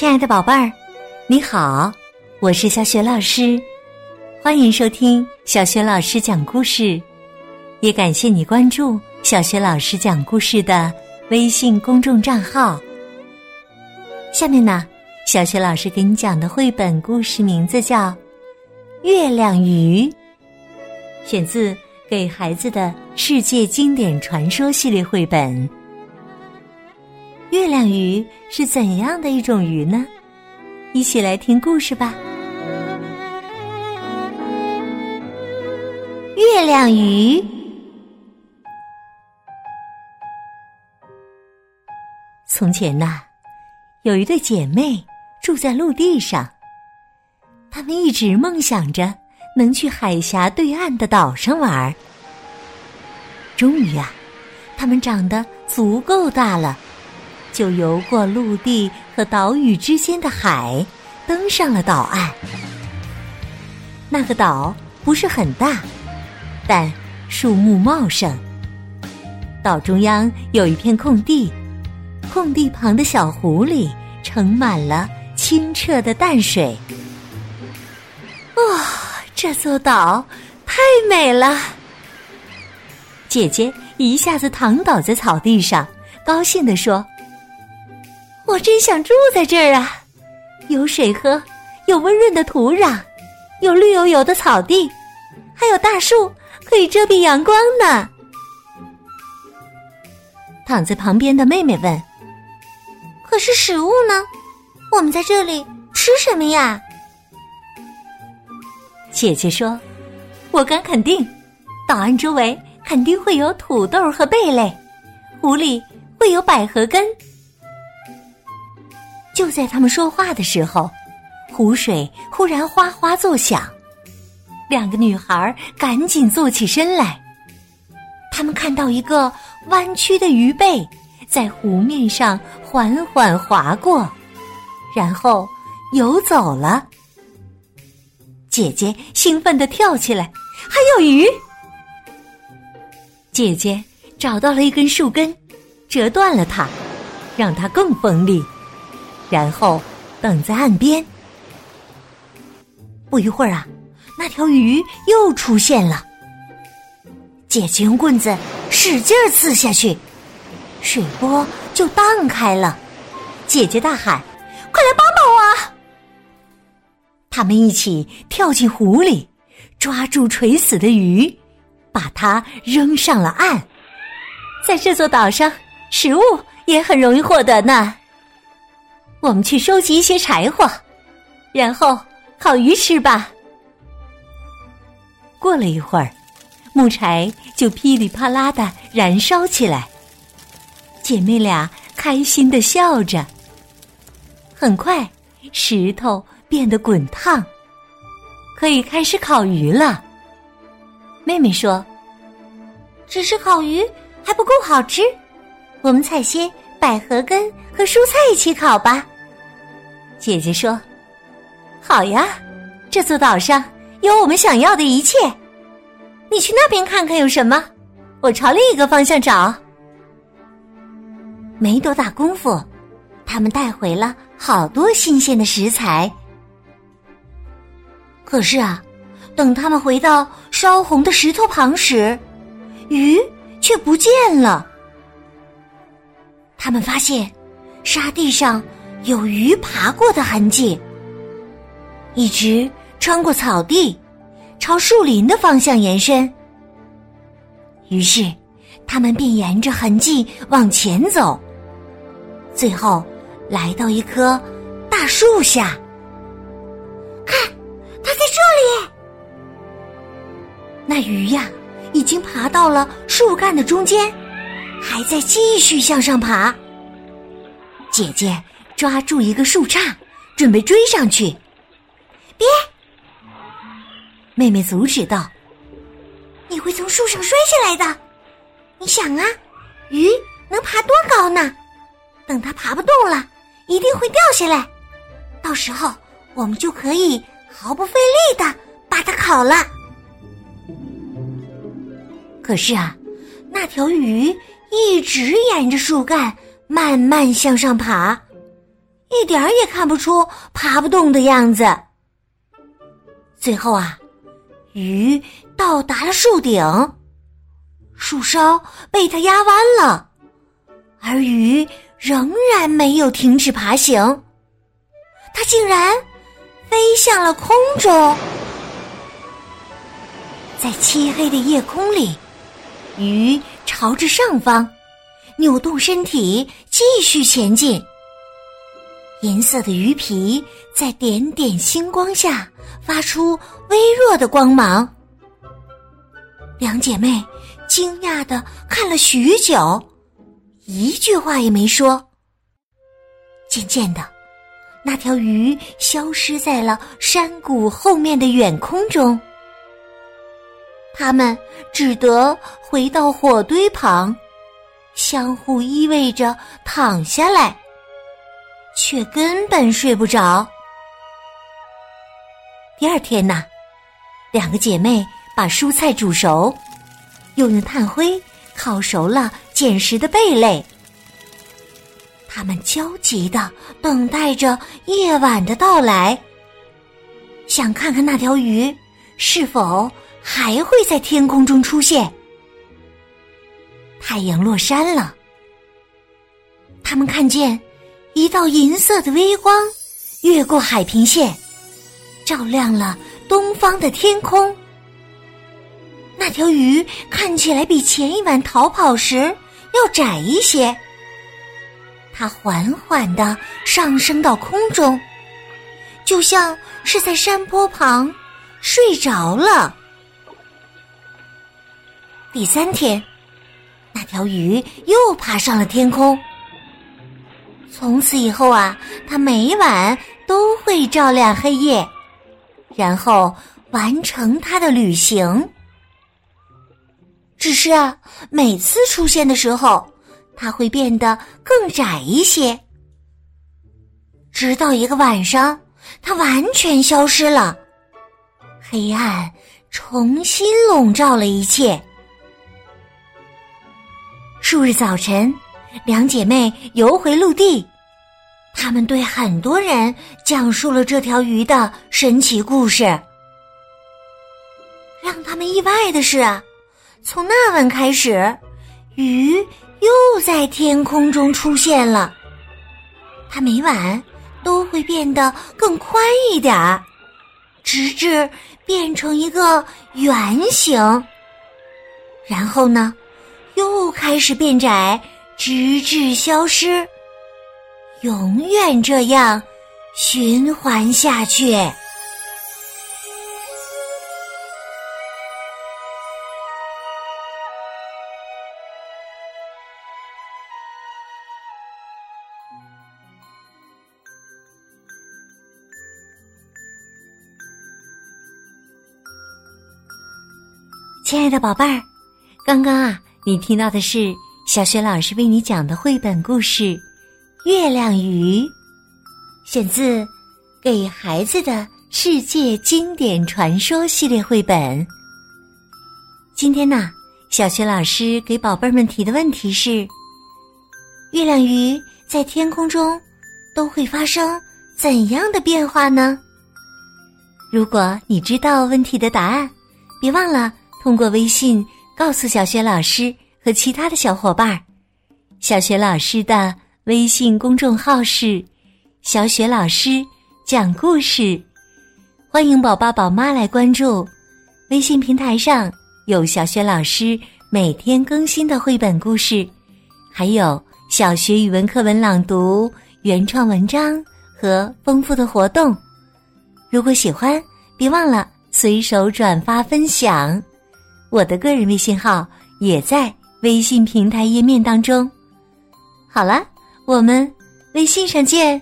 亲爱的宝贝儿，你好，我是小雪老师，欢迎收听小雪老师讲故事，也感谢你关注小雪老师讲故事的微信公众账号。下面呢，小雪老师给你讲的绘本故事名字叫《月亮鱼》，选自《给孩子的世界经典传说》系列绘本。月亮鱼是怎样的一种鱼呢？一起来听故事吧。月亮鱼。从前呐，有一对姐妹住在陆地上，她们一直梦想着能去海峡对岸的岛上玩。终于啊，她们长得足够大了。就游过陆地和岛屿之间的海，登上了岛岸。那个岛不是很大，但树木茂盛。岛中央有一片空地，空地旁的小湖里盛满了清澈的淡水。哇，这座岛太美了！姐姐一下子躺倒在草地上，高兴地说。我真想住在这儿啊！有水喝，有温润的土壤，有绿油油的草地，还有大树可以遮蔽阳光呢。躺在旁边的妹妹问：“可是食物呢？我们在这里吃什么呀？”姐姐说：“我敢肯定，岛岸周围肯定会有土豆和贝类，湖里会有百合根。”就在他们说话的时候，湖水忽然哗哗作响，两个女孩赶紧坐起身来。他们看到一个弯曲的鱼背在湖面上缓缓划过，然后游走了。姐姐兴奋地跳起来，还有鱼！姐姐找到了一根树根，折断了它，让它更锋利。然后等在岸边。不一会儿啊，那条鱼又出现了。姐姐用棍子使劲儿刺下去，水波就荡开了。姐姐大喊：“快来帮帮我！”他们一起跳进湖里，抓住垂死的鱼，把它扔上了岸。在这座岛上，食物也很容易获得呢。我们去收集一些柴火，然后烤鱼吃吧。过了一会儿，木柴就噼里啪啦的燃烧起来。姐妹俩开心的笑着。很快，石头变得滚烫，可以开始烤鱼了。妹妹说：“只是烤鱼还不够好吃，我们采些百合根和蔬菜一起烤吧。”姐姐说：“好呀，这座岛上有我们想要的一切。你去那边看看有什么，我朝另一个方向找。”没多大功夫，他们带回了好多新鲜的食材。可是啊，等他们回到烧红的石头旁时，鱼却不见了。他们发现沙地上。有鱼爬过的痕迹，一直穿过草地，朝树林的方向延伸。于是，他们便沿着痕迹往前走，最后来到一棵大树下。看，它在这里。那鱼呀，已经爬到了树干的中间，还在继续向上爬。姐姐。抓住一个树杈，准备追上去。别！妹妹阻止道：“你会从树上摔下来的。你想啊，鱼能爬多高呢？等它爬不动了，一定会掉下来。到时候我们就可以毫不费力的把它烤了。可是啊，那条鱼一直沿着树干慢慢向上爬。”一点儿也看不出爬不动的样子。最后啊，鱼到达了树顶，树梢被它压弯了，而鱼仍然没有停止爬行，它竟然飞向了空中。在漆黑的夜空里，鱼朝着上方扭动身体，继续前进。银色的鱼皮在点点星光下发出微弱的光芒。两姐妹惊讶的看了许久，一句话也没说。渐渐的，那条鱼消失在了山谷后面的远空中。他们只得回到火堆旁，相互依偎着躺下来，却根本睡不着。第二天呢，两个姐妹把蔬菜煮熟，又用炭灰烤熟了捡拾的贝类。他们焦急的等待着夜晚的到来，想看看那条鱼是否。还会在天空中出现。太阳落山了，他们看见一道银色的微光越过海平线，照亮了东方的天空。那条鱼看起来比前一晚逃跑时要窄一些。它缓缓的上升到空中，就像是在山坡旁睡着了。第三天，那条鱼又爬上了天空。从此以后啊，它每晚都会照亮黑夜，然后完成它的旅行。只是啊，每次出现的时候，它会变得更窄一些。直到一个晚上，它完全消失了，黑暗重新笼罩了一切。数日早晨，两姐妹游回陆地，她们对很多人讲述了这条鱼的神奇故事。让他们意外的是，从那晚开始，鱼又在天空中出现了。它每晚都会变得更宽一点儿，直至变成一个圆形。然后呢？又开始变窄，直至消失，永远这样循环下去。亲爱的宝贝儿，刚刚啊。你听到的是小雪老师为你讲的绘本故事《月亮鱼》，选自《给孩子的世界经典传说》系列绘本。今天呢，小雪老师给宝贝们提的问题是：月亮鱼在天空中都会发生怎样的变化呢？如果你知道问题的答案，别忘了通过微信。告诉小雪老师和其他的小伙伴儿，小雪老师的微信公众号是“小雪老师讲故事”，欢迎宝宝宝妈来关注。微信平台上有小雪老师每天更新的绘本故事，还有小学语文课文朗读、原创文章和丰富的活动。如果喜欢，别忘了随手转发分享。我的个人微信号也在微信平台页面当中。好了，我们微信上见。